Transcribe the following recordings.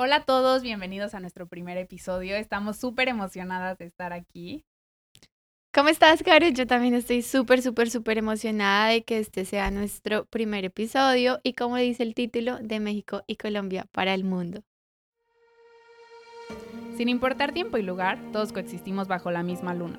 Hola a todos, bienvenidos a nuestro primer episodio. Estamos súper emocionadas de estar aquí. ¿Cómo estás, Karen? Yo también estoy súper, súper, súper emocionada de que este sea nuestro primer episodio y como dice el título, de México y Colombia para el mundo. Sin importar tiempo y lugar, todos coexistimos bajo la misma luna.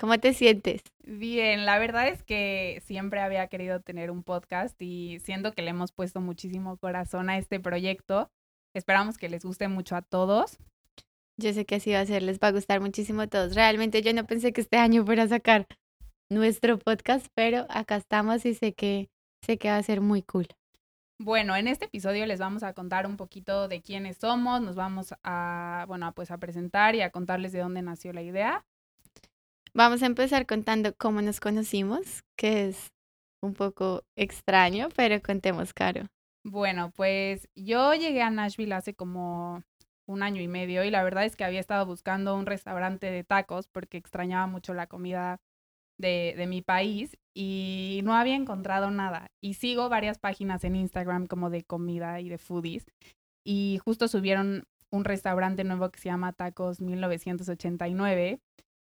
¿Cómo te sientes? Bien, la verdad es que siempre había querido tener un podcast y siendo que le hemos puesto muchísimo corazón a este proyecto, esperamos que les guste mucho a todos. Yo sé que así va a ser, les va a gustar muchísimo a todos. Realmente yo no pensé que este año fuera a sacar nuestro podcast, pero acá estamos y sé que sé que va a ser muy cool. Bueno, en este episodio les vamos a contar un poquito de quiénes somos, nos vamos a, bueno, pues a presentar y a contarles de dónde nació la idea. Vamos a empezar contando cómo nos conocimos, que es un poco extraño, pero contemos, Caro. Bueno, pues yo llegué a Nashville hace como un año y medio y la verdad es que había estado buscando un restaurante de tacos porque extrañaba mucho la comida de, de, mi país y no había encontrado nada. Y sigo varias páginas en Instagram como de comida y de foodies y justo subieron un restaurante nuevo que se llama Tacos 1989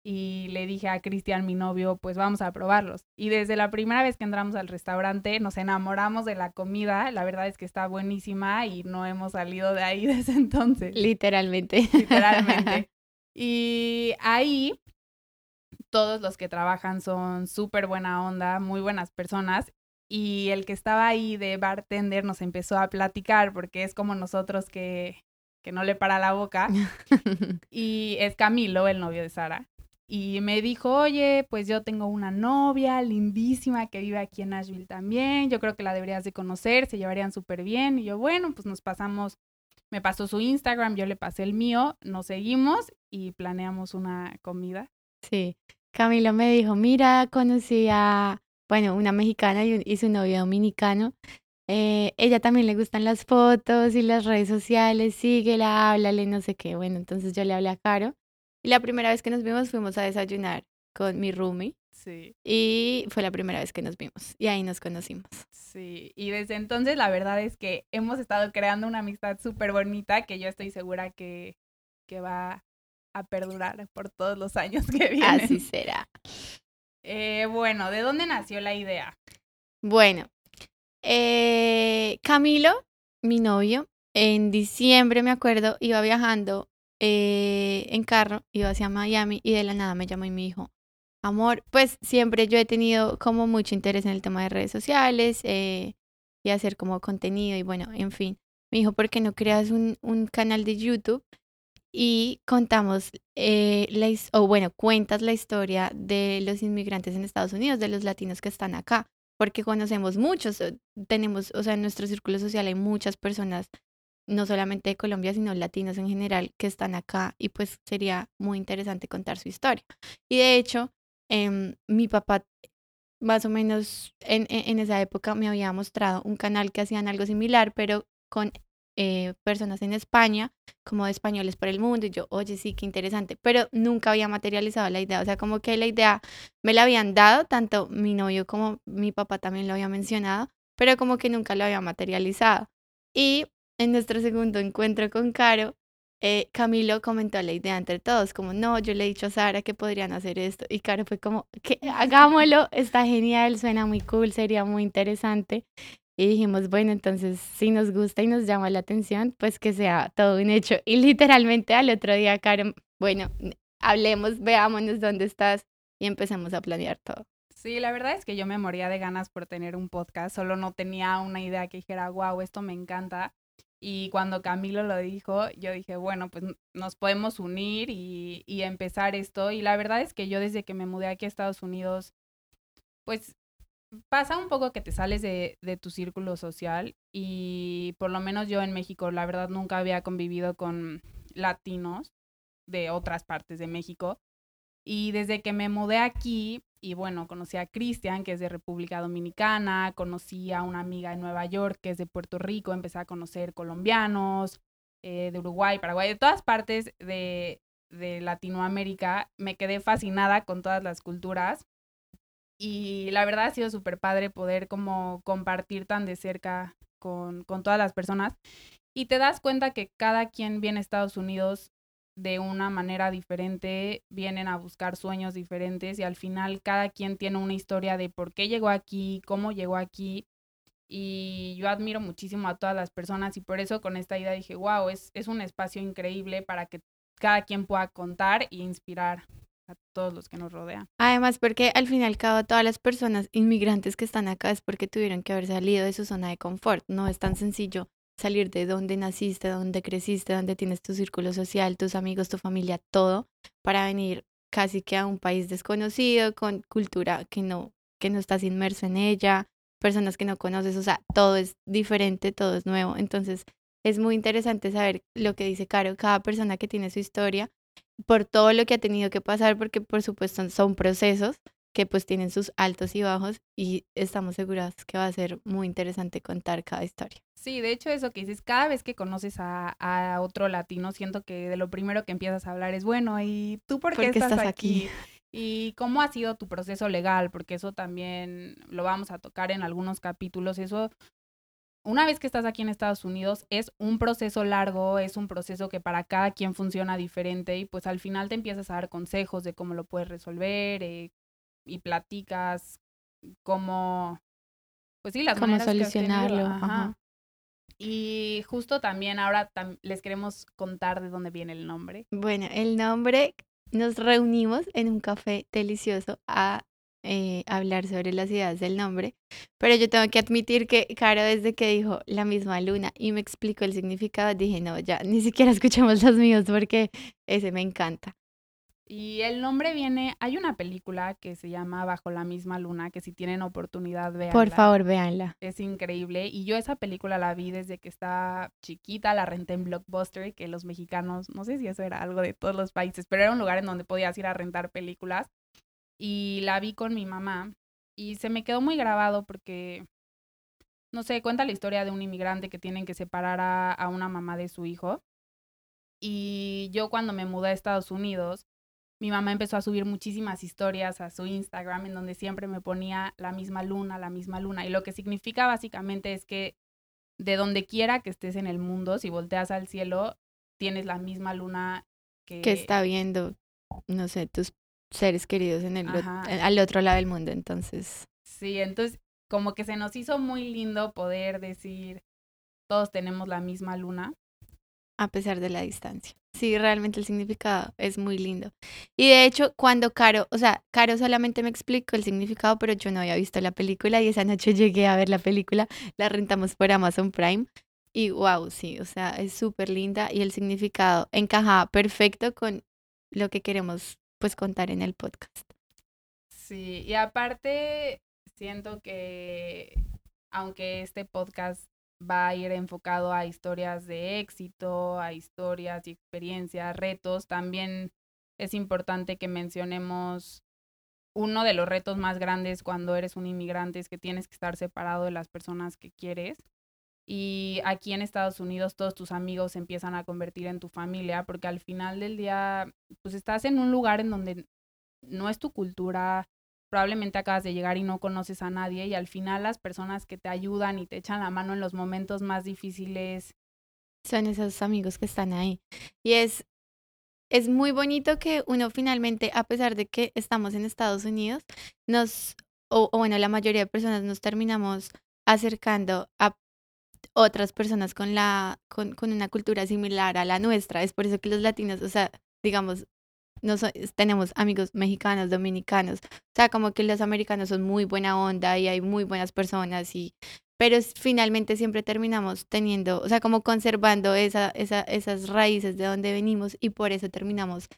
y le dije a Cristian, mi novio, pues vamos a probarlos. Y desde la primera vez que entramos al restaurante nos enamoramos de la comida, la verdad es que está buenísima y no hemos salido de ahí desde entonces. Literalmente. Literalmente. Y ahí todos los que trabajan son súper buena onda, muy buenas personas. Y el que estaba ahí de bartender nos empezó a platicar porque es como nosotros que, que no le para la boca. y es Camilo, el novio de Sara y me dijo, oye, pues yo tengo una novia lindísima que vive aquí en Nashville también, yo creo que la deberías de conocer, se llevarían súper bien. Y yo, bueno, pues nos pasamos, me pasó su Instagram, yo le pasé el mío, nos seguimos y planeamos una comida. Sí, Camilo me dijo, mira, conocí a, bueno, una mexicana y, su novio dominicano. Eh, ella también le gustan las fotos y las redes sociales, síguela, háblale, no sé qué. Bueno, entonces yo le hablé a Caro y la primera vez que nos vimos fuimos a desayunar con mi roomie. Sí. Y fue la primera vez que nos vimos. Y ahí nos conocimos. Sí. Y desde entonces la verdad es que hemos estado creando una amistad súper bonita que yo estoy segura que, que va a perdurar por todos los años que vienen. Así será. Eh, bueno, ¿de dónde nació la idea? Bueno, eh, Camilo, mi novio, en diciembre me acuerdo, iba viajando eh, en carro, iba hacia Miami y de la nada me llamó y me dijo, amor, pues siempre yo he tenido como mucho interés en el tema de redes sociales eh, y hacer como contenido y bueno, en fin. Me dijo, ¿por qué no creas un, canal de YouTube? Y contamos, eh, o bueno, cuentas la historia de los inmigrantes en Estados Unidos, de los latinos que están acá, porque conocemos muchos, tenemos, o sea, en nuestro círculo social hay muchas personas no solamente de Colombia, sino latinos en general que están acá y pues sería muy interesante contar su historia. Y de hecho, em, mi papá más o menos en, en, esa época me había mostrado un canal que hacían algo similar, pero con eh, personas en España, como de españoles por el mundo, y yo, oye, sí, qué interesante, pero nunca había materializado la idea, o sea, como que la idea me la habían dado, tanto mi novio como mi papá también lo había mencionado, pero como que nunca lo había materializado. Y en nuestro segundo encuentro con Caro, eh, Camilo comentó la idea entre todos, como, no, yo le he dicho a Sara que podrían hacer esto. Y Caro fue como, que hagámoslo, está genial, suena muy cool, sería muy interesante. Y dijimos, bueno, entonces si nos gusta y nos llama la atención, pues que sea todo un hecho. Y literalmente al otro día, Caro, bueno, hablemos, veámonos dónde estás y empezamos a planear todo. Sí, la verdad es que yo me moría de ganas por tener un podcast, solo no tenía una idea que dijera, wow, esto me encanta. Y cuando Camilo lo dijo, yo dije, bueno, pues nos podemos unir y, y, empezar esto. Y la verdad es que yo desde que me mudé aquí a Estados Unidos, pues pasa un poco que te sales de, de tu círculo social y por lo menos yo en México, la verdad, nunca había convivido con latinos de otras partes de México. Y desde que me mudé aquí, y bueno, conocí a Cristian, que es de República Dominicana, conocí a una amiga de Nueva York, que es de Puerto Rico, empecé a conocer colombianos, eh, de Uruguay, Paraguay, de todas partes de, de Latinoamérica. Me quedé fascinada con todas las culturas y la verdad ha sido súper padre poder como compartir tan de cerca con, con todas las personas. Y te das cuenta que cada quien viene a Estados Unidos de una manera diferente, vienen a buscar sueños diferentes y al final cada quien tiene una historia de por qué llegó aquí, cómo llegó aquí. Y yo admiro muchísimo a todas las personas y por eso con esta idea dije, wow, es, es un espacio increíble para que cada quien pueda contar e inspirar a todos los que nos rodean. Además, porque al fin y al cabo todas las personas inmigrantes que están acá es porque tuvieron que haber salido de su zona de confort. No es tan sencillo salir de donde naciste, donde creciste, donde tienes tu círculo social, tus amigos, tu familia, todo, para venir casi que a un país desconocido, con cultura que no, que no estás inmerso en ella, personas que no conoces, o sea, todo es diferente, todo es nuevo. Entonces, es muy interesante saber lo que dice Caro, cada persona que tiene su historia, por todo lo que ha tenido que pasar, porque por supuesto son procesos que pues tienen sus altos y bajos y estamos seguras que va a ser muy interesante contar cada historia. Sí, de hecho eso que dices, cada vez que conoces a, otro latino, siento que de lo primero que empiezas a hablar es, bueno, ¿y tú por qué, estás, aquí? ¿Y cómo ha sido tu proceso legal? Porque eso también lo vamos a tocar en algunos capítulos. Eso, una vez que estás aquí en Estados Unidos, es un proceso largo, es un proceso que para cada quien funciona diferente y pues al final te empiezas a dar consejos de cómo lo puedes resolver eh, y platicas cómo, pues sí, las cómo solucionarlo. Y justo también ahora les queremos contar de dónde viene el nombre. Bueno, el nombre nos reunimos en un café delicioso a eh, hablar sobre las ideas del nombre, pero yo tengo que admitir que Caro desde que dijo la misma luna y me explicó el significado, dije, no, ya ni siquiera escuchamos los míos porque ese me encanta. Y el nombre viene, hay una película que se llama Bajo la misma luna, que si tienen oportunidad veanla. Por favor, véanla. Es increíble. Y yo esa película la vi desde que estaba chiquita, la renté en Blockbuster, que los mexicanos, no sé si eso era algo de todos los países, pero era un lugar en donde podías ir a rentar películas. Y la vi con mi mamá y se me quedó muy grabado porque, no sé, cuenta la historia de un inmigrante que tienen que separar a, a una mamá de su hijo. Y yo cuando me mudé a Estados Unidos, mi mamá empezó a subir muchísimas historias a su Instagram en donde siempre me ponía la misma luna, la misma luna. Y lo que significa básicamente es que de donde quiera que estés en el mundo, si volteas al cielo, tienes la misma luna que... Que está viendo, no sé, tus seres queridos en el al otro lado del mundo, entonces. Sí, entonces como que se nos hizo muy lindo poder decir, todos tenemos la misma luna. A pesar de la distancia. Sí, realmente el significado es muy lindo. Y de hecho, cuando Caro, o sea, Caro solamente me explicó el significado, pero yo no había visto la película y esa noche llegué a ver la película, la rentamos por Amazon Prime y wow, sí, o sea, es súper linda y el significado encaja perfecto con lo que queremos pues contar en el podcast. Sí, y aparte siento que aunque este podcast va a ir enfocado a historias de éxito, a historias y experiencias, retos. También es importante que mencionemos uno de los retos más grandes cuando eres un inmigrante es que tienes que estar separado de las personas que quieres. Y aquí en Estados Unidos todos tus amigos se empiezan a convertir en tu familia porque al final del día, pues estás en un lugar en donde no es tu cultura, probablemente acabas de llegar y no conoces a nadie y al final las personas que te ayudan y te echan la mano en los momentos más difíciles son esos amigos que están ahí. Y es es muy bonito que uno finalmente, a pesar de que estamos en Estados Unidos, nos, o, bueno, la mayoría de personas nos terminamos acercando a otras personas con la, con, con una cultura similar a la nuestra. Es por eso que los latinos, o sea, digamos, tenemos amigos mexicanos, dominicanos, o sea, como que los americanos son muy buena onda y hay muy buenas personas y pero finalmente siempre terminamos teniendo, o sea, como conservando esa, esa, esas raíces de donde venimos y por eso terminamos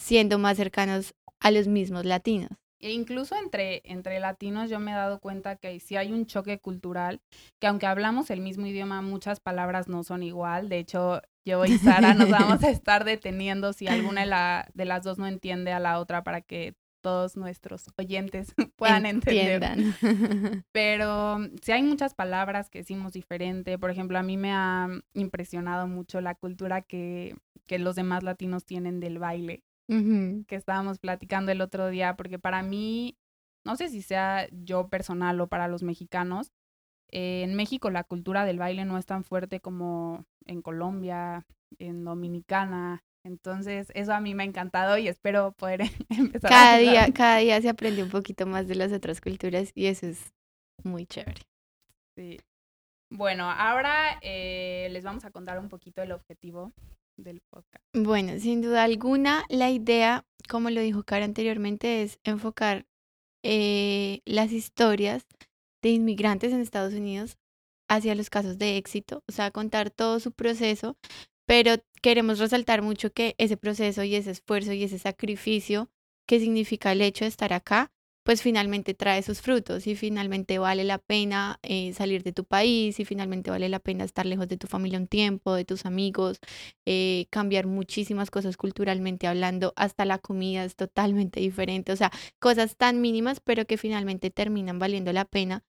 siendo más cercanos a los mismos latinos. E incluso entre, entre latinos yo me he dado cuenta que sí hay un choque cultural, que aunque hablamos el mismo idioma, muchas palabras no son igual. De hecho, yo y Sara nos vamos a estar deteniendo si alguna de, la, de las dos no entiende a la otra para que todos nuestros oyentes puedan entender. Pero sí hay muchas palabras que decimos diferente. Por ejemplo, a mí me ha impresionado mucho la cultura que, que los demás latinos tienen del baile, que estábamos platicando el otro día, porque para mí, no sé si sea yo personal o para los mexicanos, eh, en México la cultura del baile no es tan fuerte como en Colombia, en Dominicana. Entonces, eso a mí me ha encantado y espero poder empezar cada día, cada día se aprende un poquito más de las otras culturas y eso es muy chévere. Sí. Bueno, ahora eh, les vamos a contar un poquito el objetivo del podcast. Bueno, sin duda alguna, la idea, como lo dijo Cara anteriormente, es enfocar eh, las historias de inmigrantes en Estados Unidos hacia los casos de éxito, o sea, contar todo su proceso, pero queremos resaltar mucho que ese proceso y ese esfuerzo y ese sacrificio que significa el hecho de estar acá, pues finalmente trae sus frutos y finalmente vale la pena eh, salir de tu país y finalmente vale la pena estar lejos de tu familia un tiempo, de tus amigos, eh, cambiar muchísimas cosas culturalmente hablando, hasta la comida es totalmente diferente, o sea, cosas tan mínimas pero que finalmente terminan valiendo la pena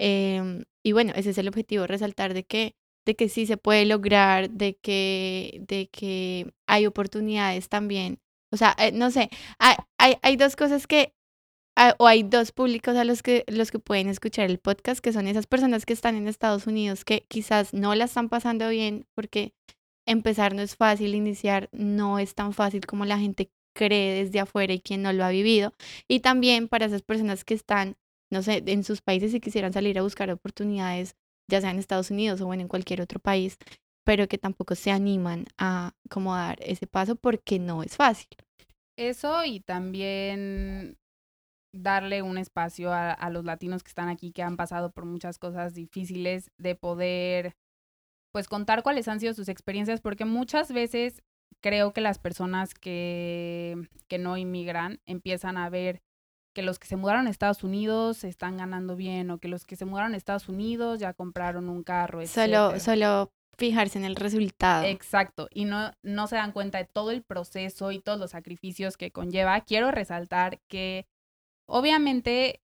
Em, y bueno, ese es el objetivo, resaltar de que, de que sí se puede lograr, de que, de que hay oportunidades también. O sea, eh, no sé, hay, hay, hay dos cosas que, ah, o hay dos públicos a los que, los que pueden escuchar el podcast, que son esas personas que están en Estados Unidos, que quizás no la están pasando bien, porque empezar no es fácil, iniciar no es tan fácil como la gente cree desde afuera y quien no lo ha vivido. Y también para esas personas que están no sé, en sus países si quisieran salir a buscar oportunidades, ya sea en Estados Unidos o en cualquier otro país, pero que tampoco se animan a como dar ese paso porque no es fácil. Eso y también darle un espacio a, a, los latinos que están aquí, que han pasado por muchas cosas difíciles, de poder, pues, contar cuáles han sido sus experiencias, porque muchas veces creo que las personas que, que no inmigran empiezan a ver que los que se mudaron a Estados Unidos están ganando bien o que los que se mudaron a Estados Unidos ya compraron un carro. Solo, solo fijarse en el resultado. Exacto, y no, no se dan cuenta de todo el proceso y todos los sacrificios que conlleva. Quiero resaltar que obviamente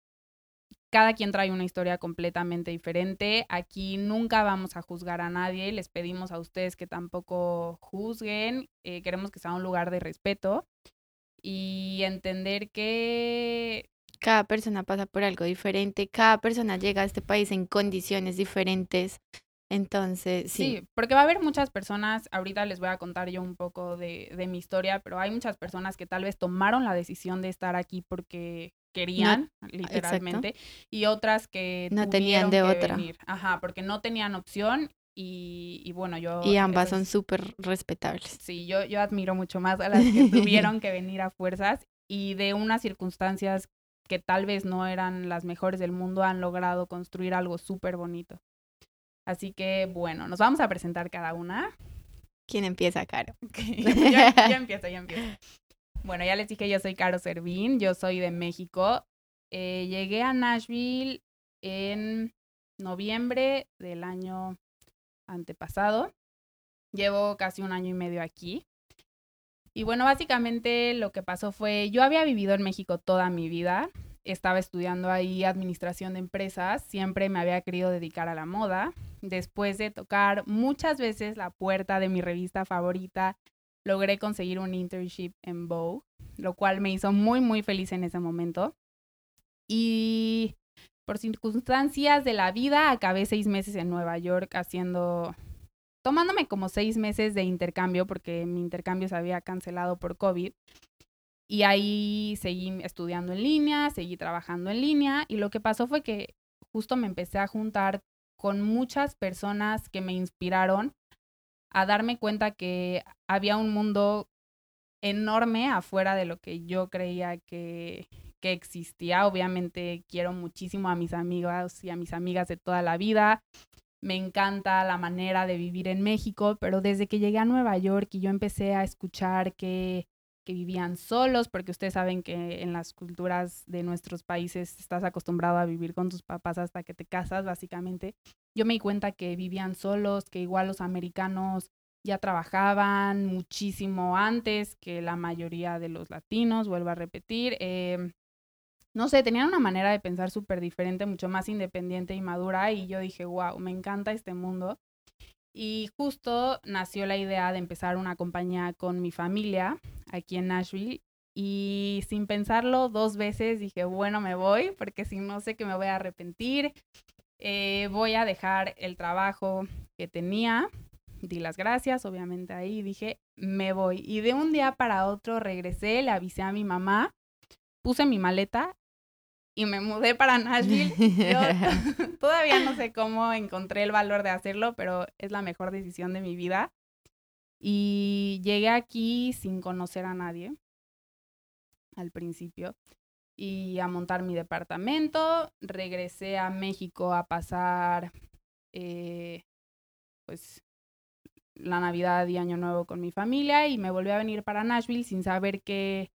cada quien trae una historia completamente diferente. Aquí nunca vamos a juzgar a nadie. Les pedimos a ustedes que tampoco juzguen. Eh, queremos que sea un lugar de respeto y entender que cada persona pasa por algo diferente, cada persona llega a este país en condiciones diferentes. Entonces, sí. Sí, porque va a haber muchas personas, ahorita les voy a contar yo un poco de, de mi historia, pero hay muchas personas que tal vez tomaron la decisión de estar aquí porque querían, literalmente, y otras que no tenían de otra. Ajá, porque no tenían opción y, bueno, yo... Y ambas son súper respetables. Sí, yo, yo admiro mucho más a las que tuvieron que venir a fuerzas y de unas circunstancias que tal vez no eran las mejores del mundo han logrado construir algo súper bonito. Así que bueno, nos vamos a presentar cada una. ¿Quién empieza, Caro? yo, yo, empiezo, yo empiezo. Bueno, ya les dije, yo soy Caro Servín, yo soy de México. Eh, llegué a Nashville en noviembre del año antepasado. Llevo casi un año y medio aquí. Y bueno, básicamente lo que pasó fue, yo había vivido en México toda mi vida, estaba estudiando ahí administración de empresas, siempre me había querido dedicar a la moda. Después de tocar muchas veces la puerta de mi revista favorita, logré conseguir un internship en Vogue, lo cual me hizo muy, muy feliz en ese momento. Y por circunstancias de la vida, acabé seis meses en Nueva York haciendo, tomándome como seis meses de intercambio porque mi intercambio se había cancelado por COVID. Y ahí seguí estudiando en línea, seguí trabajando en línea y lo que pasó fue que justo me empecé a juntar con muchas personas que me inspiraron a darme cuenta que había un mundo enorme afuera de lo que yo creía que, existía. Obviamente quiero muchísimo a mis amigos y a mis amigas de toda la vida. Me encanta la manera de vivir en México, pero desde que llegué a Nueva York y yo empecé a escuchar que, que vivían solos, porque ustedes saben que en las culturas de nuestros países estás acostumbrado a vivir con tus papás hasta que te casas, básicamente. Yo me di cuenta que vivían solos, que igual los americanos ya trabajaban muchísimo antes que la mayoría de los latinos, vuelvo a repetir. Em, no sé, tenían una manera de pensar súper diferente, mucho más independiente y madura y yo dije, wow, me encanta este mundo. Y justo nació la idea de empezar una compañía con mi familia aquí en Nashville y sin pensarlo dos veces dije, bueno, me voy porque si no sé que me voy a arrepentir. Eh, voy a dejar el trabajo que tenía di las gracias, obviamente ahí dije, me voy. Y de un día para otro regresé, le avisé a mi mamá, puse mi maleta y me mudé para Nashville. Yo todavía no sé cómo encontré el valor de hacerlo, pero es la mejor decisión de mi vida. Y llegué aquí sin conocer a nadie al principio y a montar mi departamento. Regresé a México a pasar eh, pues la Navidad y Año Nuevo con mi familia y me volví a venir para Nashville sin saber que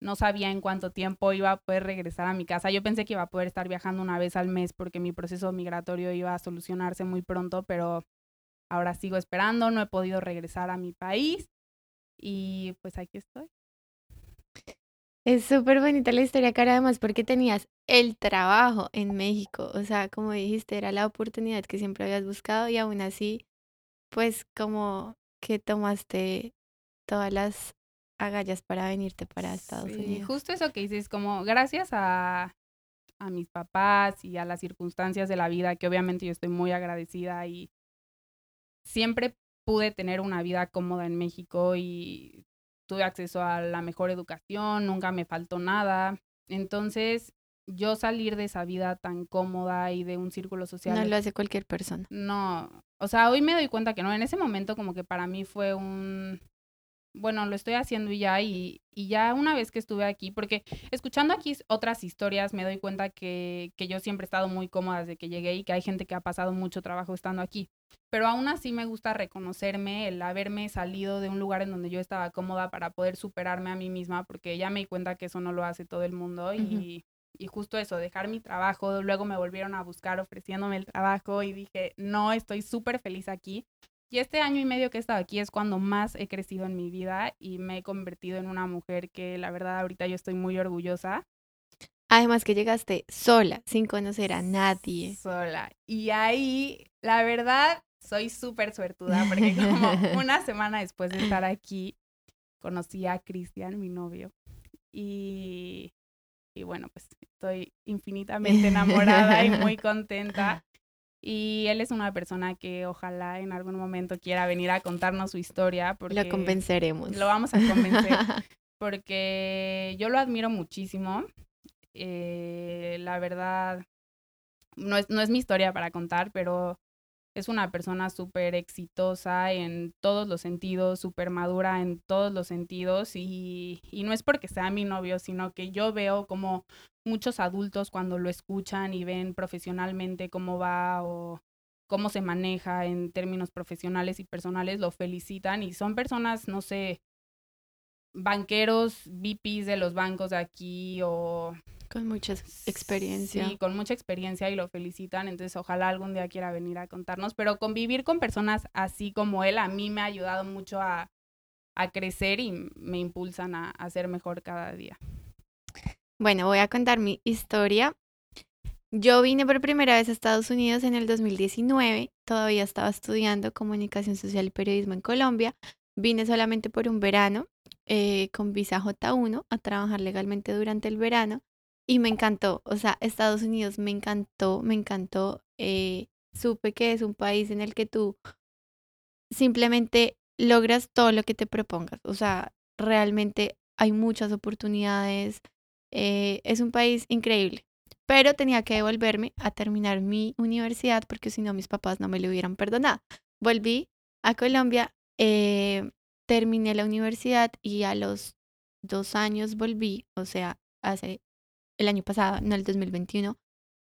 no sabía en cuánto tiempo iba a poder regresar a mi casa. Yo pensé que iba a poder estar viajando una vez al mes porque mi proceso migratorio iba a solucionarse muy pronto, pero ahora sigo esperando, no he podido regresar a mi país y pues aquí estoy. Es súper bonita la historia, cara, además porque tenías el trabajo en México, o sea, como dijiste, era la oportunidad que siempre habías buscado y aún así pues como que tomaste todas las agallas para venirte para Estados sí, Unidos. Justo eso que dices, como gracias a, a mis papás y a las circunstancias de la vida, que obviamente yo estoy muy agradecida y siempre pude tener una vida cómoda en México y tuve acceso a la mejor educación, nunca me faltó nada. Entonces, yo salir de esa vida tan cómoda y de un círculo social. No lo hace cualquier persona. No, o sea, hoy me doy cuenta que no, en ese momento como que para mí fue un, bueno, lo estoy haciendo y ya, y, y ya una vez que estuve aquí, porque escuchando aquí otras historias me doy cuenta que, que yo siempre he estado muy cómoda desde que llegué y que hay gente que ha pasado mucho trabajo estando aquí. Pero aún así me gusta reconocerme, el haberme salido de un lugar en donde yo estaba cómoda para poder superarme a mí misma, porque ya me di cuenta que eso no lo hace todo el mundo y, y justo eso, dejar mi trabajo, luego me volvieron a buscar ofreciéndome el trabajo y dije, no, estoy súper feliz aquí. Y este año y medio que he estado aquí es cuando más he crecido en mi vida y me he convertido en una mujer que la verdad ahorita yo estoy muy orgullosa. Además que llegaste sola, sin conocer a nadie. Sola. Y ahí, la verdad, soy súper suertuda porque como una semana después de estar aquí, conocí a Cristian, mi novio. Y y bueno, pues estoy infinitamente enamorada y muy contenta. Y él es una persona que ojalá en algún momento quiera venir a contarnos su historia. Porque lo convenceremos. Lo vamos a convencer. porque yo lo admiro muchísimo. Eh, la verdad, no es, no es mi historia para contar, pero es una persona súper exitosa en todos los sentidos, súper madura en todos los sentidos y, y, no es porque sea mi novio, sino que yo veo como muchos adultos cuando lo escuchan y ven profesionalmente cómo va o cómo se maneja en términos profesionales y personales, lo felicitan y son personas, no sé, banqueros, VPs de los bancos de aquí o con mucha experiencia. Sí, con mucha experiencia y lo felicitan. Entonces, ojalá algún día quiera venir a contarnos. Pero convivir con personas así como él a mí me ha ayudado mucho a, a crecer y me impulsan a, a ser mejor cada día. Bueno, voy a contar mi historia. Yo vine por primera vez a Estados Unidos en el 2019. Todavía estaba estudiando comunicación social y periodismo en Colombia. Vine solamente por un verano eh, con visa J1 a trabajar legalmente durante el verano y me encantó, o sea, Estados Unidos me encantó, me encantó. Eh, supe que es un país en el que tú simplemente logras todo lo que te propongas, o sea, realmente hay muchas oportunidades, eh, es un país increíble, pero tenía que devolverme a terminar mi universidad porque si no mis papás no me lo hubieran perdonado. Volví a Colombia, eh, terminé la universidad y a los dos años volví, o sea, hace el año pasado, no el 2021,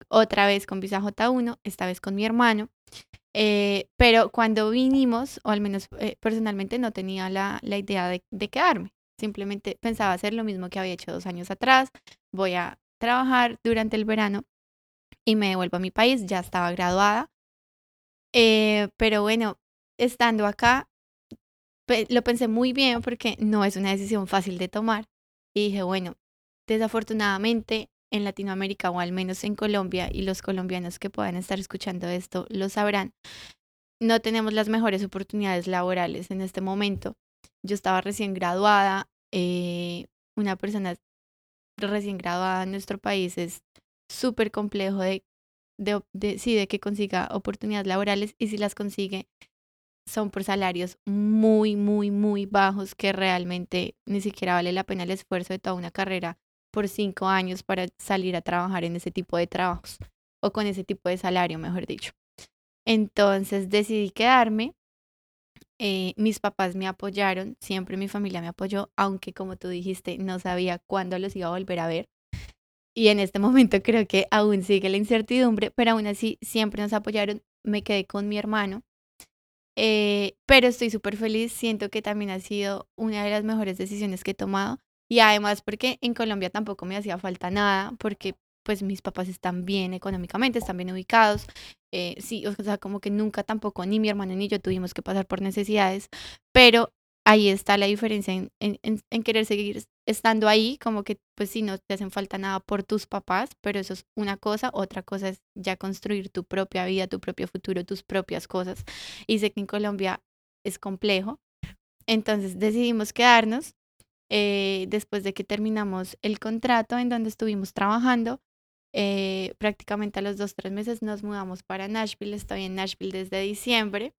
otra vez con visa J1, esta vez con mi hermano. Eh, pero cuando vinimos, o al menos eh, personalmente no tenía la, la idea de, de, quedarme. Simplemente pensaba hacer lo mismo que había hecho dos años atrás. Voy a trabajar durante el verano y me devuelvo a mi país. Ya estaba graduada. Eh, pero bueno, estando acá, lo pensé muy bien porque no es una decisión fácil de tomar. Y dije, bueno, desafortunadamente en Latinoamérica o al menos en Colombia y los colombianos que puedan estar escuchando esto lo sabrán, no tenemos las mejores oportunidades laborales en este momento. Yo estaba recién graduada, eh, una persona recién graduada en nuestro país es súper complejo de, de, de, de que consiga oportunidades laborales y si las consigue son por salarios muy, muy, muy bajos que realmente ni siquiera vale la pena el esfuerzo de toda una carrera por cinco años para salir a trabajar en ese tipo de trabajos o con ese tipo de salario, mejor dicho. Entonces decidí quedarme. Eh, mis papás me apoyaron, siempre mi familia me apoyó, aunque como tú dijiste, no sabía cuándo los iba a volver a ver. Y en este momento creo que aún sigue la incertidumbre, pero aún así siempre nos apoyaron. Me quedé con mi hermano, eh, pero estoy súper feliz, siento que también ha sido una de las mejores decisiones que he tomado. Y además porque en Colombia tampoco me hacía falta nada, porque pues mis papás están bien económicamente, están bien ubicados. Eh, sí, o sea, como que nunca tampoco, ni mi hermano ni yo tuvimos que pasar por necesidades, pero ahí está la diferencia en, en, querer seguir estando ahí, como que pues si no te hacen falta nada por tus papás, pero eso es una cosa, otra cosa es ya construir tu propia vida, tu propio futuro, tus propias cosas. Y sé que en Colombia es complejo, entonces decidimos quedarnos eh, después de que terminamos el contrato en donde estuvimos trabajando. Eh, prácticamente a los dos, tres meses nos mudamos para Nashville. Estoy en Nashville desde diciembre.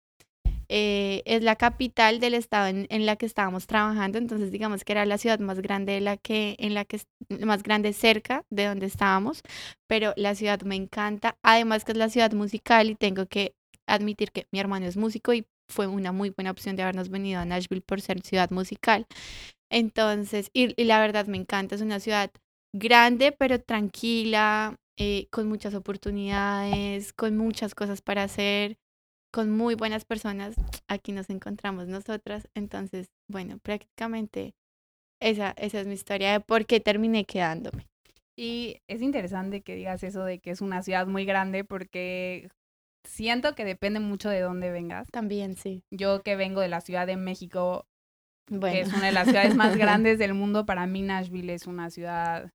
Eh, es la capital del estado en, en, la que estábamos trabajando, entonces digamos que era la ciudad más grande de la que, en la que más grande cerca de donde estábamos, pero la ciudad me encanta, además que es la ciudad musical y tengo que admitir que mi hermano es músico y fue una muy buena opción de habernos venido a Nashville por ser ciudad musical. Entonces, y, y la verdad me encanta, es una ciudad grande pero tranquila, eh, con muchas oportunidades, con muchas cosas para hacer con muy buenas personas. Aquí nos encontramos nosotras. Entonces, bueno, prácticamente esa, esa es mi historia de por qué terminé quedándome. Y es interesante que digas eso de que es una ciudad muy grande porque siento que depende mucho de dónde vengas. También, sí. Yo que vengo de la Ciudad de México, bueno. que es una de las ciudades más grandes del mundo, para mí Nashville es una ciudad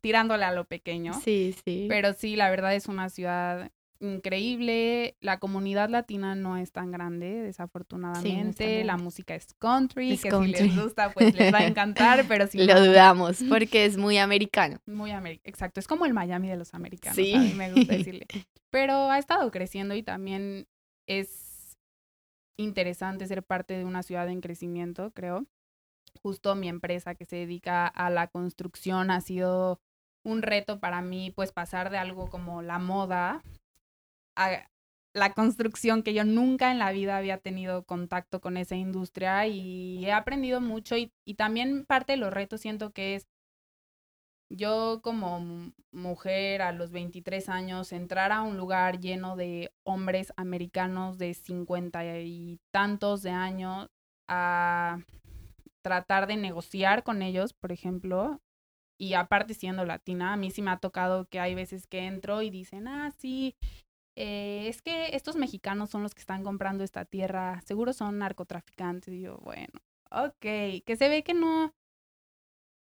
tirándole a lo pequeño. Sí, sí. Pero sí, la verdad es una ciudad increíble. La comunidad latina no es tan grande, desafortunadamente. la música es country, que si les gusta, pues les va a encantar, pero si Lo dudamos, porque es muy americano. Muy americano, exacto. Es como el Miami de los americanos, sí. a mí me gusta decirle. Pero ha estado creciendo y también es interesante ser parte de una ciudad en crecimiento, creo. Justo mi empresa que se dedica a la construcción ha sido un reto para mí, pues pasar de algo como la moda a la construcción que yo nunca en la vida había tenido contacto con esa industria y he aprendido mucho y, y también parte de los retos siento que es yo como mujer a los 23 años entrar a un lugar lleno de hombres americanos de 50 y tantos de años a tratar de negociar con ellos, por ejemplo, y aparte siendo latina, a mí sí me ha tocado que hay veces que entro y dicen, ah, sí, eh, es que estos mexicanos son los que están comprando esta tierra, seguro son narcotraficantes. Y yo, bueno, ok, que se ve que no,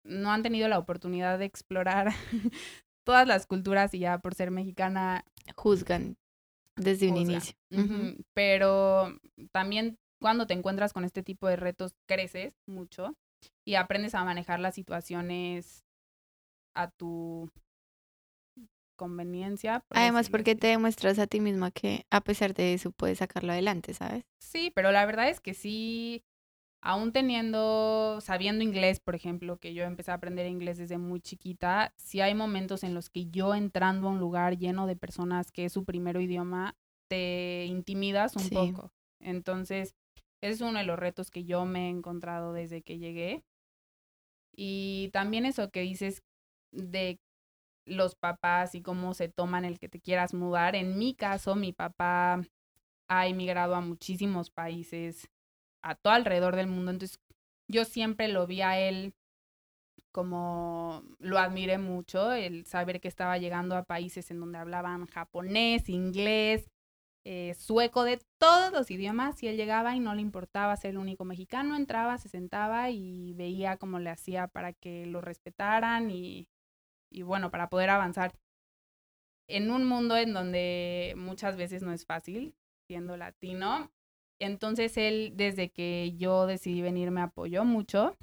no han tenido la oportunidad de explorar todas las culturas y ya por ser mexicana juzgan desde un inicio. Pero también cuando te encuentras con este tipo de retos creces mucho y aprendes a manejar las situaciones a tu conveniencia. Además, porque te demuestras a ti misma que a pesar de eso puedes sacarlo adelante, ¿sabes? Sí, pero la verdad es que sí, aún teniendo, sabiendo inglés, por ejemplo, que yo empecé a aprender inglés desde muy chiquita, sí hay momentos en los que yo entrando a un lugar lleno de personas que es su primer idioma, te intimidas un poco. Entonces, es uno de los retos que yo me he encontrado desde que llegué. Y también eso que dices de los papás y cómo se toman el que te quieras mudar. En mi caso, mi papá ha emigrado a muchísimos países, a todo alrededor del mundo. Entonces, yo siempre lo vi a él como lo admiré mucho, el saber que estaba llegando a países en donde hablaban japonés, inglés, eh, sueco de todos los idiomas y él llegaba y no le importaba ser el único mexicano, entraba, se sentaba y veía cómo le hacía para que lo respetaran y, y bueno, para poder avanzar en un mundo en donde muchas veces no es fácil siendo latino. Entonces él, desde que yo decidí venir, me apoyó mucho.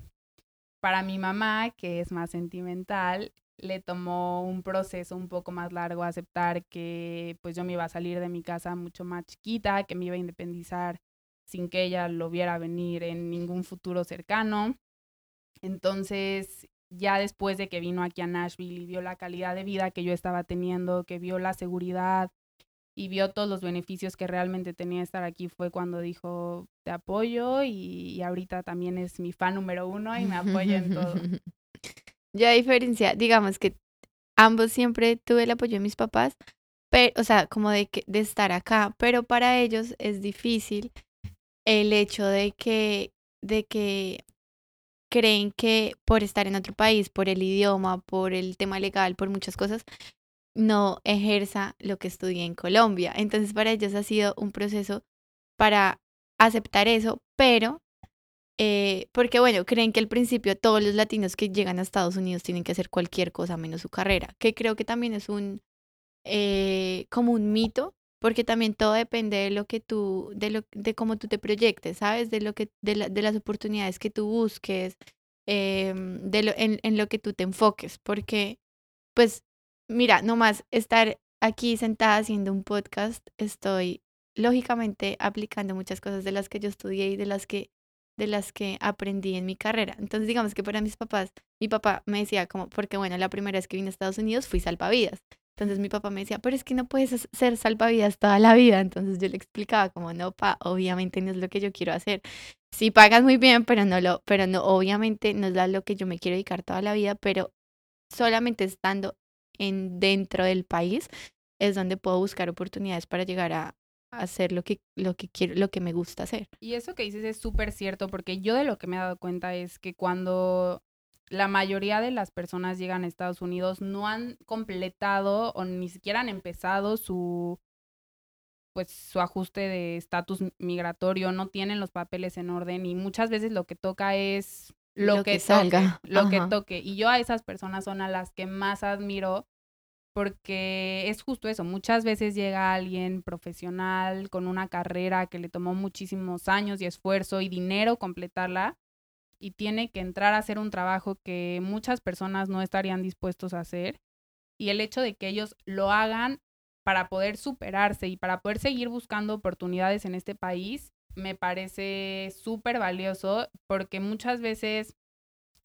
Para mi mamá, que es más sentimental, le tomó un proceso un poco más largo aceptar que pues yo me iba a salir de mi casa mucho más chiquita, que me iba a independizar sin que ella lo viera venir en ningún futuro cercano. Entonces, ya después de que vino aquí a Nashville y vio la calidad de vida que yo estaba teniendo, que vio la seguridad y vio todos los beneficios que realmente tenía estar aquí, fue cuando dijo, te apoyo y, y ahorita también es mi fan número uno y me apoya en todo. Yo a diferencia, digamos que ambos siempre tuve el apoyo de mis papás, pero, o sea, como de, que, de estar acá, pero para ellos es difícil el hecho de que, de que creen que por estar en otro país, por el idioma, por el tema legal, por muchas cosas, no ejerza lo que estudié en Colombia. Entonces para ellos ha sido un proceso para aceptar eso, pero eh, porque bueno, creen que al principio todos los latinos que llegan a Estados Unidos tienen que hacer cualquier cosa menos su carrera, que creo que también es un eh, como un mito, porque también todo depende de lo que tú, de lo, de cómo tú te proyectes, ¿sabes? De lo que, de, de las oportunidades que tú busques, em, de lo, en, en lo que tú te enfoques, porque pues mira, nomás estar aquí sentada haciendo un podcast, estoy lógicamente aplicando muchas cosas de las que yo estudié y de las que de las que aprendí en mi carrera. Entonces, digamos que para mis papás, mi papá me decía como, porque bueno, la primera vez que vine a Estados Unidos fui salvavidas. Entonces mi papá me decía, pero es que no puedes ser salvavidas toda la vida. Entonces yo le explicaba como, no, pa, obviamente no es lo que yo quiero hacer. Sí pagas muy bien, pero no lo, pero no, obviamente no es lo que yo me quiero dedicar toda la vida, pero solamente estando en dentro del país es donde puedo buscar oportunidades para llegar a, hacer lo que, lo que quiero, lo que me gusta hacer. Y eso que dices es súper cierto, porque yo de lo que me he dado cuenta es que cuando la mayoría de las personas llegan a Estados Unidos no han completado o ni siquiera han empezado su pues su ajuste de estatus migratorio, no tienen los papeles en orden y muchas veces lo que toca es lo, que, salga, lo que toque. Y yo a esas personas son a las que más admiro porque es justo eso, muchas veces llega alguien profesional con una carrera que le tomó muchísimos años y esfuerzo y dinero completarla y tiene que entrar a hacer un trabajo que muchas personas no estarían dispuestos a hacer y el hecho de que ellos lo hagan para poder superarse y para poder seguir buscando oportunidades en este país me parece súper valioso porque muchas veces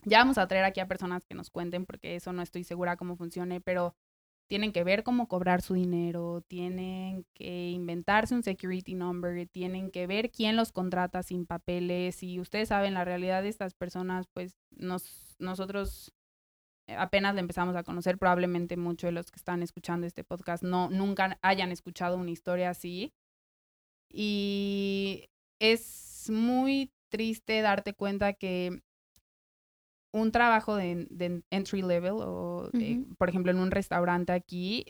ya vamos a traer aquí a personas que nos cuenten porque eso no estoy segura cómo funcione, pero tienen que ver cómo cobrar su dinero, tienen que inventarse un security number, tienen que ver quién los contrata sin papeles y ustedes saben la realidad de estas personas, pues nos, nosotros apenas le empezamos a conocer, probablemente muchos de los que están escuchando este podcast no nunca hayan escuchado una historia así. Y es muy triste darte cuenta que un trabajo de, entry level o, por ejemplo, en un restaurante aquí.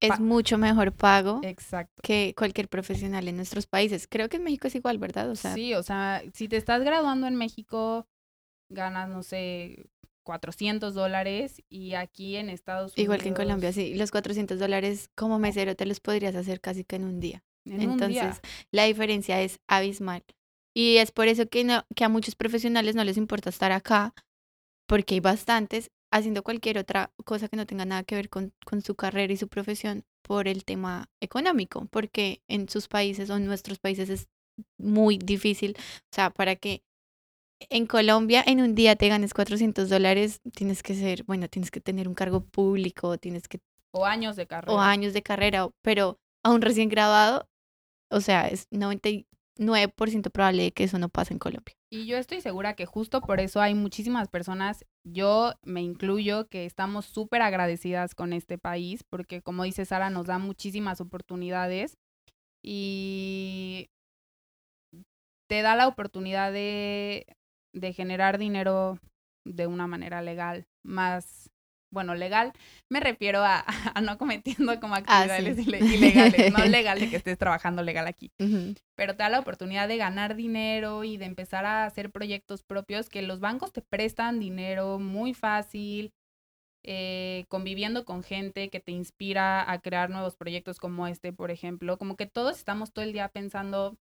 Es mucho mejor pago Exacto. que cualquier profesional en nuestros países. Creo que en México es igual, ¿verdad? O sea, sí, o sea, si te estás graduando en México, ganas, no sé, 400 dólares y aquí en Estados Unidos. Igual que en Colombia, sí. Los 400 dólares como mesero te los podrías hacer casi que en un día. Entonces, la diferencia es abismal. Y es por eso que, no, que a muchos profesionales no les importa estar acá porque hay bastantes haciendo cualquier otra cosa que no tenga nada que ver con, con, su carrera y su profesión por el tema económico, porque en sus países o en nuestros países es muy difícil. O sea, para que en Colombia en un día te ganes 400 dólares, tienes que ser, bueno, tienes que tener un cargo público, tienes que... O años de carrera. O años de carrera, pero a un recién graduado, o sea, es 90, 9% probable que eso no pase en Colombia. Y yo estoy segura que justo por eso hay muchísimas personas, yo me incluyo, que estamos súper agradecidas con este país, porque como dice Sara, nos da muchísimas oportunidades y te da la oportunidad de, de generar dinero de una manera legal, más bueno, legal, me refiero a, no cometiendo como actividades ilegales, no legal de que estés trabajando legal aquí, pero te da la oportunidad de ganar dinero y de empezar a hacer proyectos propios que los bancos te prestan dinero muy fácil, eh, conviviendo con gente que te inspira a crear nuevos proyectos como este, por ejemplo, como que todos estamos todo el día pensando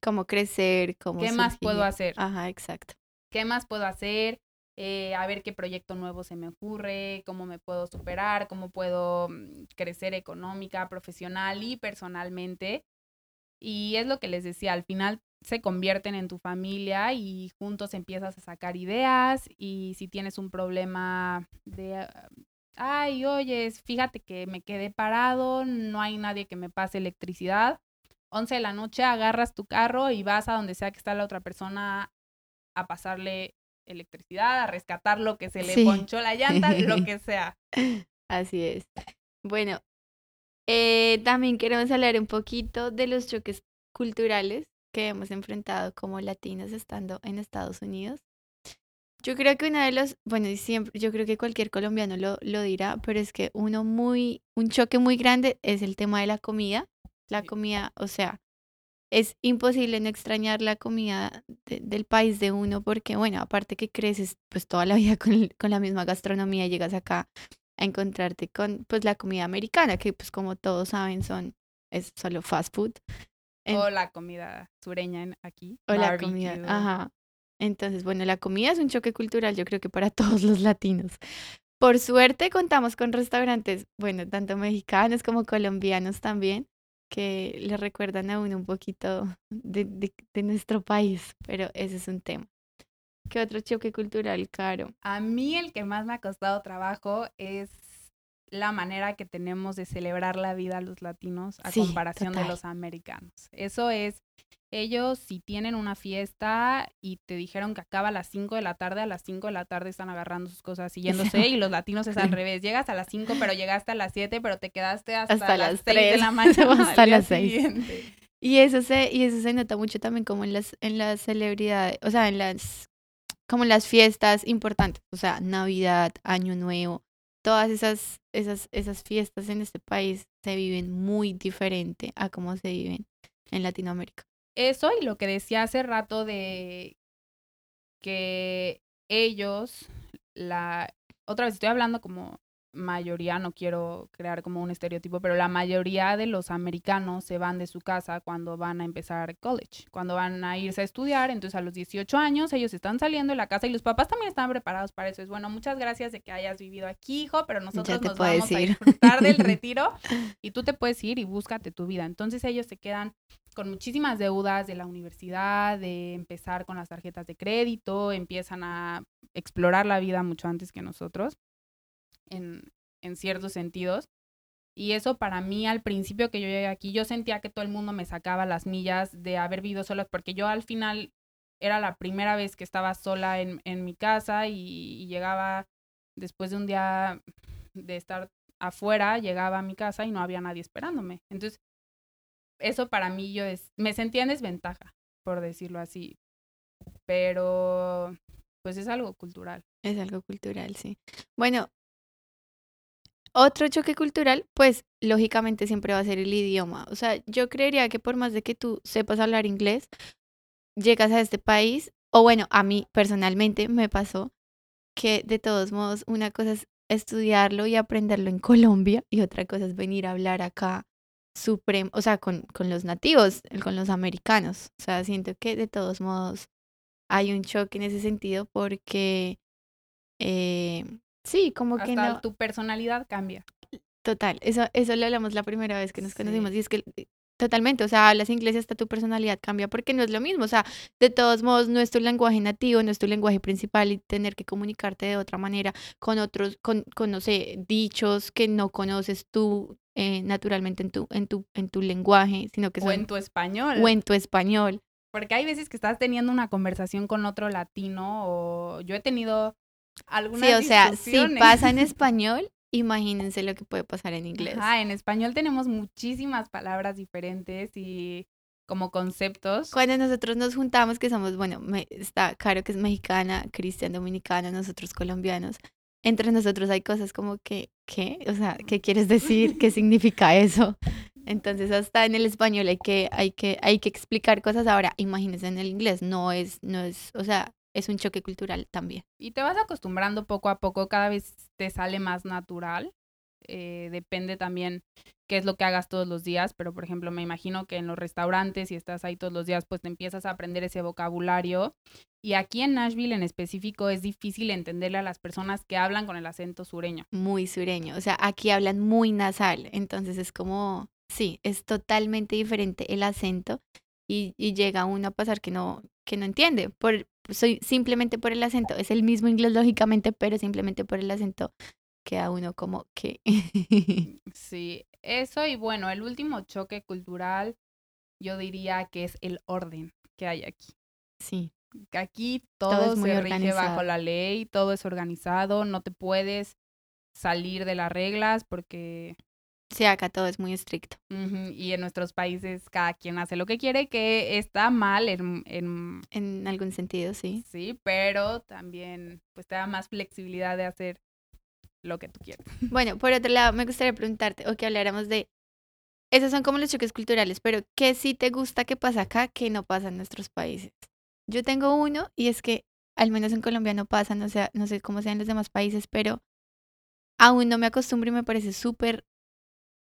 cómo crecer, cómo ¿Qué más puedo hacer? Ajá, exacto. ¿Qué más puedo hacer? Eh, a ver qué proyecto nuevo se me ocurre, cómo me puedo superar, cómo puedo mm, crecer económica, profesional y personalmente. Y es lo que les decía, al final se convierten en tu familia y juntos empiezas a sacar ideas y si tienes un problema de, ay, oye, fíjate que me quedé parado, no hay nadie que me pase electricidad. 11 de la noche agarras tu carro y vas a donde sea que está la otra persona a pasarle electricidad, a rescatar lo que se le ponchó la llanta, lo que sea. Así es. Bueno, eh, también queremos hablar un poquito de los choques culturales que hemos enfrentado como latinos estando en Estados Unidos. Yo creo que una de los, bueno, siempre, yo creo que cualquier colombiano lo, lo dirá, pero es que uno muy, un choque muy grande es el tema de la comida. La comida, o sea, es imposible no extrañar la comida del país de uno porque, bueno, aparte que creces pues toda la vida con, con la misma gastronomía, llegas acá a encontrarte con pues la comida americana, que pues como todos saben son, es solo fast food. o la comida sureña aquí. O la comida, ajá. Entonces, bueno, la comida es un choque cultural, yo creo que para todos los latinos. Por suerte contamos con restaurantes, bueno, tanto mexicanos como colombianos también, que le recuerdan a uno un poquito de, de, nuestro país, pero ese es un tema. ¿Qué otro choque cultural, Caro? A mí el que más me ha costado trabajo es la manera que tenemos de celebrar la vida los latinos a comparación de los americanos. Eso es ellos si tienen una fiesta y te dijeron que acaba a las 5 de la tarde, a las 5 de la tarde están agarrando sus cosas y yéndose y los latinos es al revés. Llegas a las 5 pero llegaste a las 7 pero te quedaste hasta, las 6 de la mañana. hasta las 6. Y eso se y eso se nota mucho también como en las en las celebridades, o sea, en las como en las fiestas importantes, o sea, Navidad, Año Nuevo, todas esas esas esas fiestas en este país se viven muy diferente a cómo se viven en Latinoamérica. Eso y lo que decía hace rato de que ellos, la, otra vez estoy hablando como mayoría, no quiero crear como un estereotipo, pero la mayoría de los americanos se van de su casa cuando van a empezar college, cuando van a irse a estudiar, entonces a los 18 años ellos están saliendo de la casa y los papás también están preparados para eso. Es bueno, muchas gracias de que hayas vivido aquí, hijo, pero nosotros nos vamos a disfrutar del retiro y tú te puedes ir y búscate tu vida. Entonces ellos se quedan con muchísimas deudas de la universidad, de empezar con las tarjetas de crédito, empiezan a explorar la vida mucho antes que nosotros en, en ciertos sentidos. Y eso para mí al principio que yo llegué aquí, yo sentía que todo el mundo me sacaba las millas de haber vivido sola, porque yo al final era la primera vez que estaba sola en, en mi casa y, llegaba después de un día de estar afuera, llegaba a mi casa y no había nadie esperándome. Entonces, eso para mí yo me sentía en desventaja, por decirlo así. Pero, pues es algo cultural. Es algo cultural, sí. Bueno, otro choque cultural, pues lógicamente siempre va a ser el idioma. O sea, yo creería que por más de que tú sepas hablar inglés, llegas a este país, o bueno, a mí personalmente me pasó que de todos modos una cosa es estudiarlo y aprenderlo en Colombia y otra cosa es venir a hablar acá supremo, o sea, con, con los nativos, con los americanos. O sea, siento que de todos modos hay un choque en ese sentido porque eh, Sí, como que no. Tu personalidad cambia. Total, eso, eso lo hablamos la primera vez que nos conocimos y es que eh, totalmente, o sea, hablas inglés y hasta tu personalidad cambia porque no es lo mismo, o sea, de todos modos no es tu lenguaje nativo, no es tu lenguaje principal y tener que comunicarte de otra manera con otros, con, con no sé, dichos que no conoces tú eh, naturalmente en tu, en, tu, en tu lenguaje, sino que son... O en tu español. O en tu español. Porque hay veces que estás teniendo una conversación con otro latino o yo he tenido sí, o sea, si pasa en español, imagínense lo que puede pasar en inglés. Ah, en español tenemos muchísimas palabras diferentes y como conceptos. Cuando nosotros nos juntamos, que somos, bueno, está Caro que es mexicana, Cristian dominicano, nosotros colombianos, entre nosotros hay cosas como que, ¿qué? O sea, ¿qué quieres decir? ¿Qué significa eso? Entonces hasta en el español hay que, hay que, hay que explicar cosas. Ahora, imagínense en el inglés, no es, no es, o sea, es un choque cultural también. Y te vas acostumbrando poco a poco, cada vez te sale más natural. Eh, depende también qué es lo que hagas todos los días, pero por ejemplo me imagino que en los restaurantes, si estás ahí todos los días, pues te empiezas a aprender ese vocabulario. Y aquí en Nashville en específico es difícil entenderle a las personas que hablan con el acento sureño. Muy sureño, o sea, aquí hablan muy nasal, entonces es como, sí, es totalmente diferente el acento y, y llega uno a pasar que no, que no entiende, por, soy simplemente por el acento, es el mismo inglés lógicamente, pero simplemente por el acento queda uno como que... sí, eso y bueno, el último choque cultural yo diría que es el orden que hay aquí. Sí. Aquí todo, se rige bajo la ley, todo es organizado, no te puedes salir de las reglas porque... Sí, acá todo es muy estricto. Y en nuestros países cada quien hace lo que quiere, que está mal en, en... En algún sentido, sí. Sí, pero también pues te da más flexibilidad de hacer lo que tú quieras. Bueno, por otro lado, me gustaría preguntarte o que habláramos de, esos son como los choques culturales, pero ¿qué sí te gusta que pasa acá que no pasa en nuestros países? Yo tengo uno y es que al menos en Colombia no pasa, no sé, no sé cómo sea en los demás países, pero aún no me acostumbro y me parece súper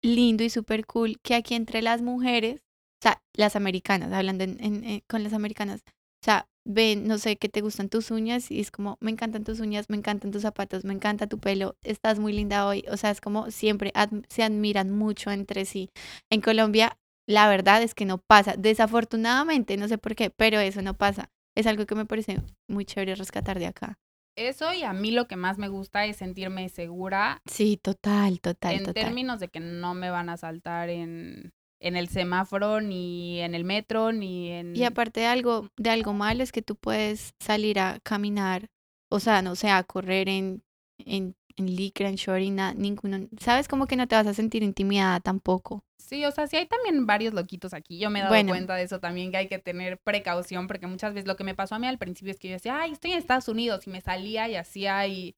lindo y súper cool que aquí entre las mujeres, o sea, las americanas, hablando en, con las americanas, o sea, ven, no sé, qué te gustan tus uñas y es como, me encantan tus uñas, me encantan tus zapatos, me encanta tu pelo, estás muy linda hoy. O sea, es como siempre se admiran mucho entre sí. En Colombia, la verdad es que no pasa. Desafortunadamente, no sé por qué, pero eso no pasa. Es algo que me parece muy chévere rescatar de acá. Eso y a mí lo que más me gusta es sentirme segura. Sí, total, total. En términos de que no me van a saltar en en el semáforo, ni en el metro, ni en... Y aparte de algo, de algo malo es que tú puedes salir a caminar, o sea, no sé, a correr en, en, en licra, en short y nada, ninguno... ¿Sabes? Como que no te vas a sentir intimidada tampoco. Sí, o sea, sí hay también varios loquitos aquí. Yo me he dado cuenta de eso también, que hay que tener precaución, porque muchas veces lo que me pasó a mí al principio es que yo decía, ay, estoy en Estados Unidos, y me salía y hacía y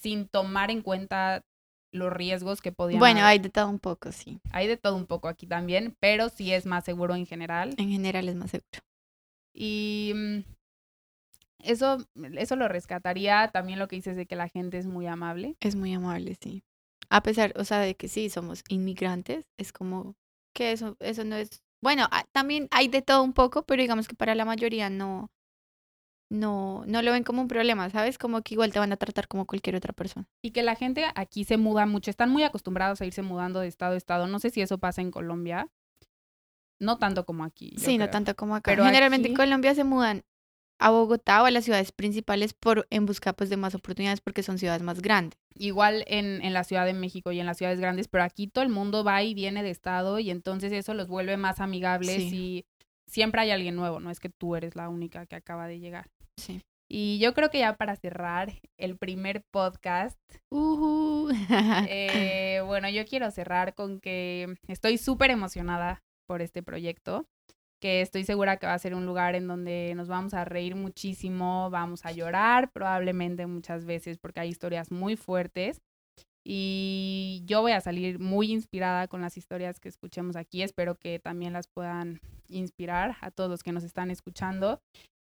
sin tomar en cuenta los riesgos que podían Bueno, hay de todo un poco, sí. Hay de todo un poco aquí también, pero sí es más seguro en general. En general es más seguro. Y mm, eso, eso lo rescataría también lo que dices de que la gente es muy amable. Es muy amable, sí. A pesar, o sea, de que sí, somos inmigrantes, es como que eso, eso no es... Bueno, ah, también hay de todo un poco, pero digamos que para la mayoría no, no, no lo ven como un problema, ¿sabes? Como que igual te van a tratar como cualquier otra persona. Y que la gente aquí se muda mucho, están muy acostumbrados a irse mudando de estado a estado. No sé si eso pasa en Colombia. No tanto como aquí. Sí, no tanto como acá. Pero Generalmente en Colombia se mudan a Bogotá o a las ciudades principales por en busca pues, de más oportunidades porque son ciudades más grandes. Igual en, en la Ciudad de México y en las ciudades grandes, pero aquí todo el mundo va y viene de estado y entonces eso los vuelve más amigables y siempre hay alguien nuevo, no es que tú eres la única que acaba de llegar. Sí. Y yo creo que ya para cerrar el primer podcast, eh, bueno, yo quiero cerrar con que estoy súper emocionada por este proyecto, que estoy segura que va a ser un lugar en donde nos vamos a reír muchísimo, vamos a llorar probablemente muchas veces porque hay historias muy fuertes. Y yo voy a salir muy inspirada con las historias que escuchemos aquí. Espero que también las puedan inspirar a todos los que nos están escuchando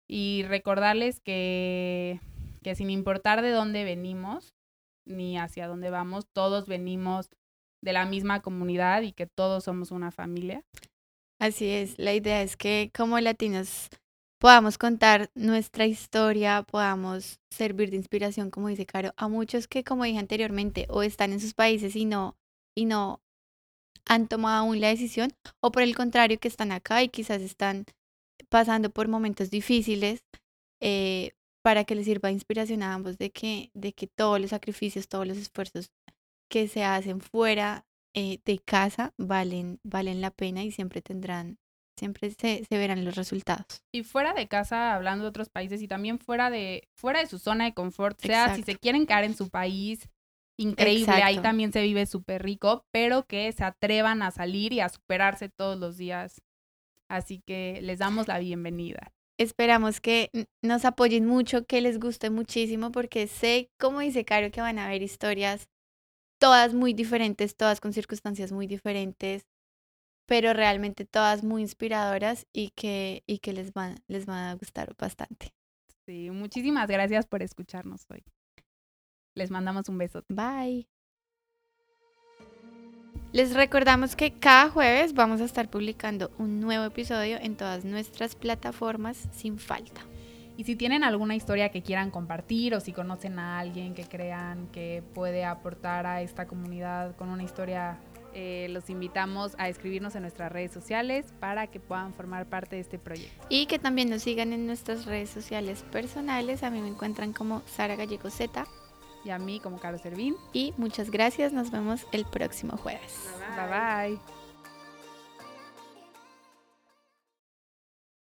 y recordarles que, que sin importar de dónde venimos ni hacia dónde vamos, todos venimos de la misma comunidad y que todos somos una familia. Así es, la idea es que como latinos podamos contar nuestra historia, podamos servir de inspiración, como dice Caro, a muchos que, como dije anteriormente, o están en sus países y no, y no han tomado aún la decisión, o por el contrario, que están acá y quizás están pasando por momentos difíciles, eh, para que les sirva de inspiración a ambos de que, de que todos los sacrificios, todos los esfuerzos que se hacen fuera eh, de casa valen, valen la pena y siempre tendrán, siempre se, se, verán los resultados. Y fuera de casa, hablando de otros países, y también fuera de, fuera de su zona de confort, sea si se quieren caer en su país, increíble, ahí también se vive súper rico, pero que se atrevan a salir y a superarse todos los días Así que les damos la bienvenida. Esperamos que nos apoyen mucho, que les guste muchísimo, porque sé, como dice Caro, que van a haber historias todas muy diferentes, todas con circunstancias muy diferentes, pero realmente todas muy inspiradoras y que, y que les, van, les van a gustar bastante. Sí, muchísimas gracias por escucharnos hoy. Les mandamos un beso. Bye. Les recordamos que cada jueves vamos a estar publicando un nuevo episodio en todas nuestras plataformas sin falta. Y si tienen alguna historia que quieran compartir o si conocen a alguien que crean que puede aportar a esta comunidad con una historia, eh, los invitamos a escribirnos en nuestras redes sociales para que puedan formar parte de este proyecto. Y que también nos sigan en nuestras redes sociales personales. A mí me encuentran como Sara Gallego Z. Y a mí como Carlos Servín. Y muchas gracias. Nos vemos el próximo jueves. Bye bye.